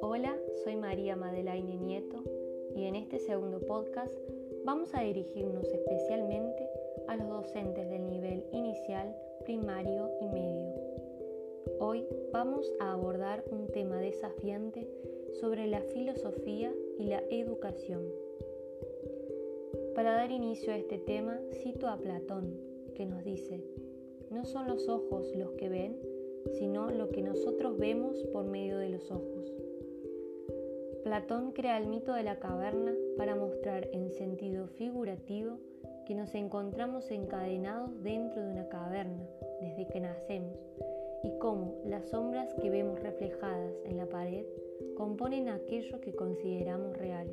Hola, soy María Madelaine Nieto y en este segundo podcast vamos a dirigirnos especialmente a los docentes del nivel inicial, primario y medio. Hoy vamos a abordar un tema desafiante sobre la filosofía y la educación. Para dar inicio a este tema, cito a Platón, que nos dice, no son los ojos los que ven, sino lo que nosotros vemos por medio de los ojos. Platón crea el mito de la caverna para mostrar en sentido figurativo que nos encontramos encadenados dentro de una caverna desde que nacemos y cómo las sombras que vemos reflejadas en la pared componen aquello que consideramos real.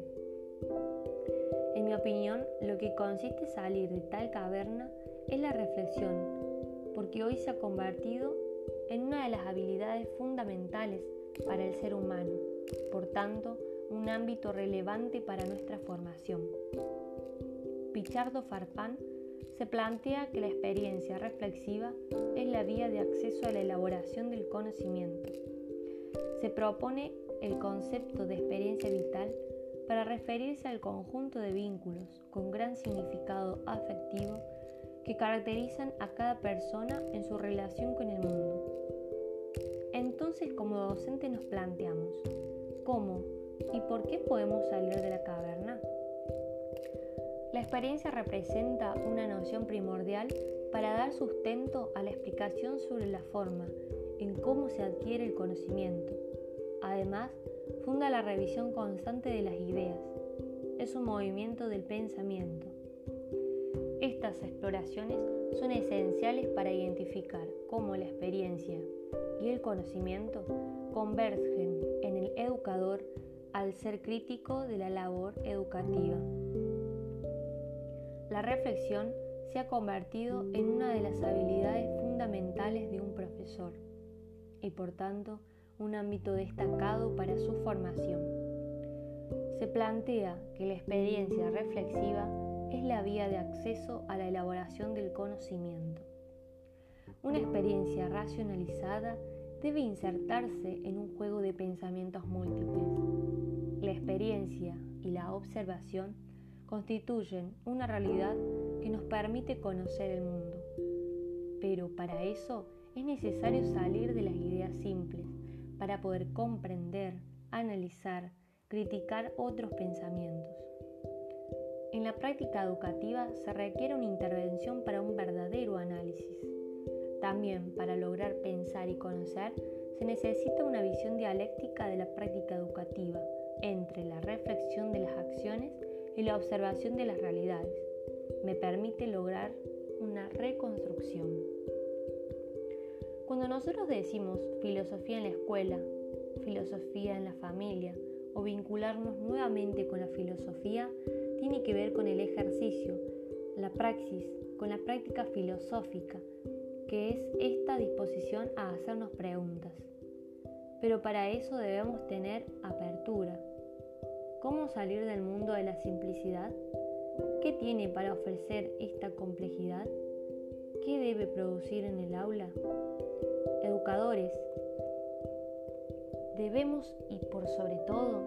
En mi opinión, lo que consiste salir de tal caverna es la reflexión, porque hoy se ha convertido en una de las habilidades fundamentales para el ser humano, por tanto, un ámbito relevante para nuestra formación. Pichardo Farfán se plantea que la experiencia reflexiva es la vía de acceso a la elaboración del conocimiento. Se propone el concepto de experiencia vital para referirse al conjunto de vínculos con gran significado afectivo que caracterizan a cada persona en su relación con el mundo. Entonces, como docente nos planteamos, ¿cómo y por qué podemos salir de la caverna? La experiencia representa una noción primordial para dar sustento a la explicación sobre la forma en cómo se adquiere el conocimiento. Además, funda la revisión constante de las ideas. Es un movimiento del pensamiento. Estas exploraciones son esenciales para identificar cómo la experiencia y el conocimiento convergen en el educador al ser crítico de la labor educativa. La reflexión se ha convertido en una de las habilidades fundamentales de un profesor y por tanto un ámbito destacado para su formación. Se plantea que la experiencia reflexiva es la vía de acceso a la elaboración del conocimiento. Una experiencia racionalizada debe insertarse en un juego de pensamientos múltiples. La experiencia y la observación constituyen una realidad que nos permite conocer el mundo. Pero para eso es necesario salir de las ideas simples para poder comprender, analizar, criticar otros pensamientos. En la práctica educativa se requiere una intervención para un verdadero análisis. También para lograr pensar y conocer se necesita una visión dialéctica de la práctica educativa entre la reflexión de las acciones y la observación de las realidades. Me permite lograr una reconstrucción. Cuando nosotros decimos filosofía en la escuela, filosofía en la familia o vincularnos nuevamente con la filosofía, tiene que ver con el ejercicio, la praxis, con la práctica filosófica, que es esta disposición a hacernos preguntas. Pero para eso debemos tener apertura, ¿Cómo salir del mundo de la simplicidad? ¿Qué tiene para ofrecer esta complejidad? ¿Qué debe producir en el aula? Educadores, debemos y por sobre todo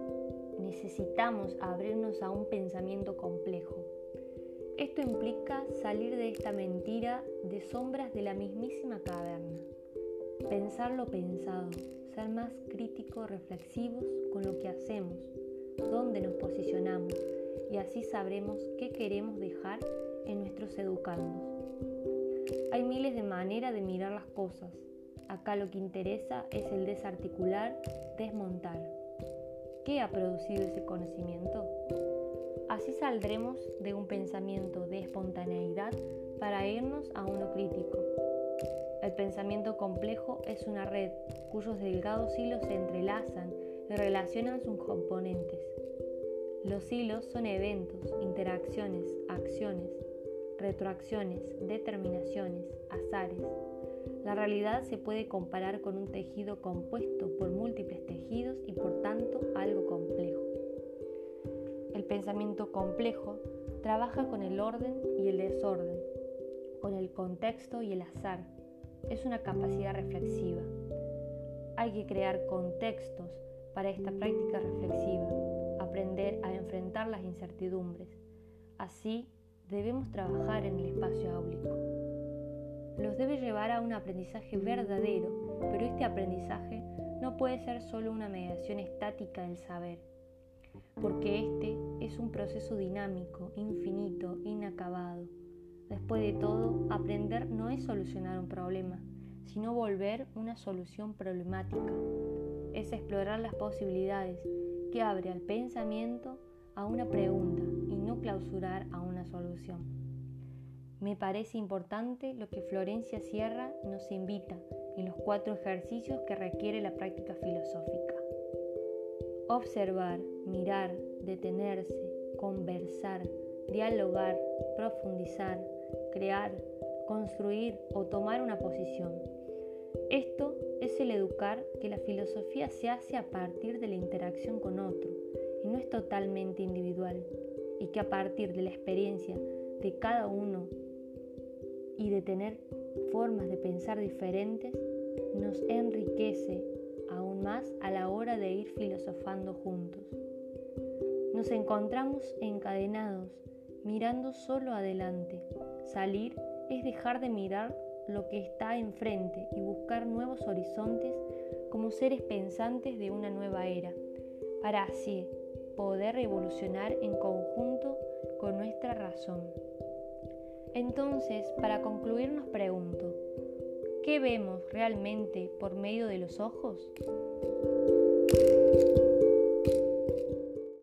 necesitamos abrirnos a un pensamiento complejo. Esto implica salir de esta mentira de sombras de la mismísima caverna. Pensar lo pensado, ser más críticos, reflexivos con lo que hacemos, dónde nos posicionamos y así sabremos qué queremos dejar en nuestros educandos. Hay miles de maneras de mirar las cosas. Acá lo que interesa es el desarticular, desmontar. ¿Qué ha producido ese conocimiento? Así saldremos de un pensamiento de espontaneidad para irnos a uno crítico. El pensamiento complejo es una red cuyos delgados hilos se entrelazan y relacionan sus componentes. Los hilos son eventos, interacciones, acciones, retroacciones, determinaciones, azares. La realidad se puede comparar con un tejido compuesto por múltiples tejidos y por tanto algo complejo. El pensamiento complejo trabaja con el orden y el desorden, con el contexto y el azar, es una capacidad reflexiva. Hay que crear contextos para esta práctica reflexiva, aprender a enfrentar las incertidumbres. Así debemos trabajar en el espacio áulico. Los debe llevar a un aprendizaje verdadero, pero este aprendizaje no puede ser solo una mediación estática del saber, porque este es un proceso dinámico, infinito, inacabado. Después de todo, aprender no es solucionar un problema, sino volver una solución problemática. Es explorar las posibilidades que abre al pensamiento a una pregunta y no clausurar a una solución. Me parece importante lo que Florencia Sierra nos invita en los cuatro ejercicios que requiere la práctica filosófica. Observar, mirar, detenerse, conversar, dialogar, profundizar, crear, construir o tomar una posición. Esto es el educar que la filosofía se hace a partir de la interacción con otro y no es totalmente individual y que a partir de la experiencia de cada uno y de tener formas de pensar diferentes nos enriquece aún más a la hora de ir filosofando juntos. Nos encontramos encadenados, mirando solo adelante. Salir es dejar de mirar lo que está enfrente y buscar nuevos horizontes como seres pensantes de una nueva era, para así poder revolucionar en conjunto. Entonces, para concluir nos pregunto, ¿qué vemos realmente por medio de los ojos?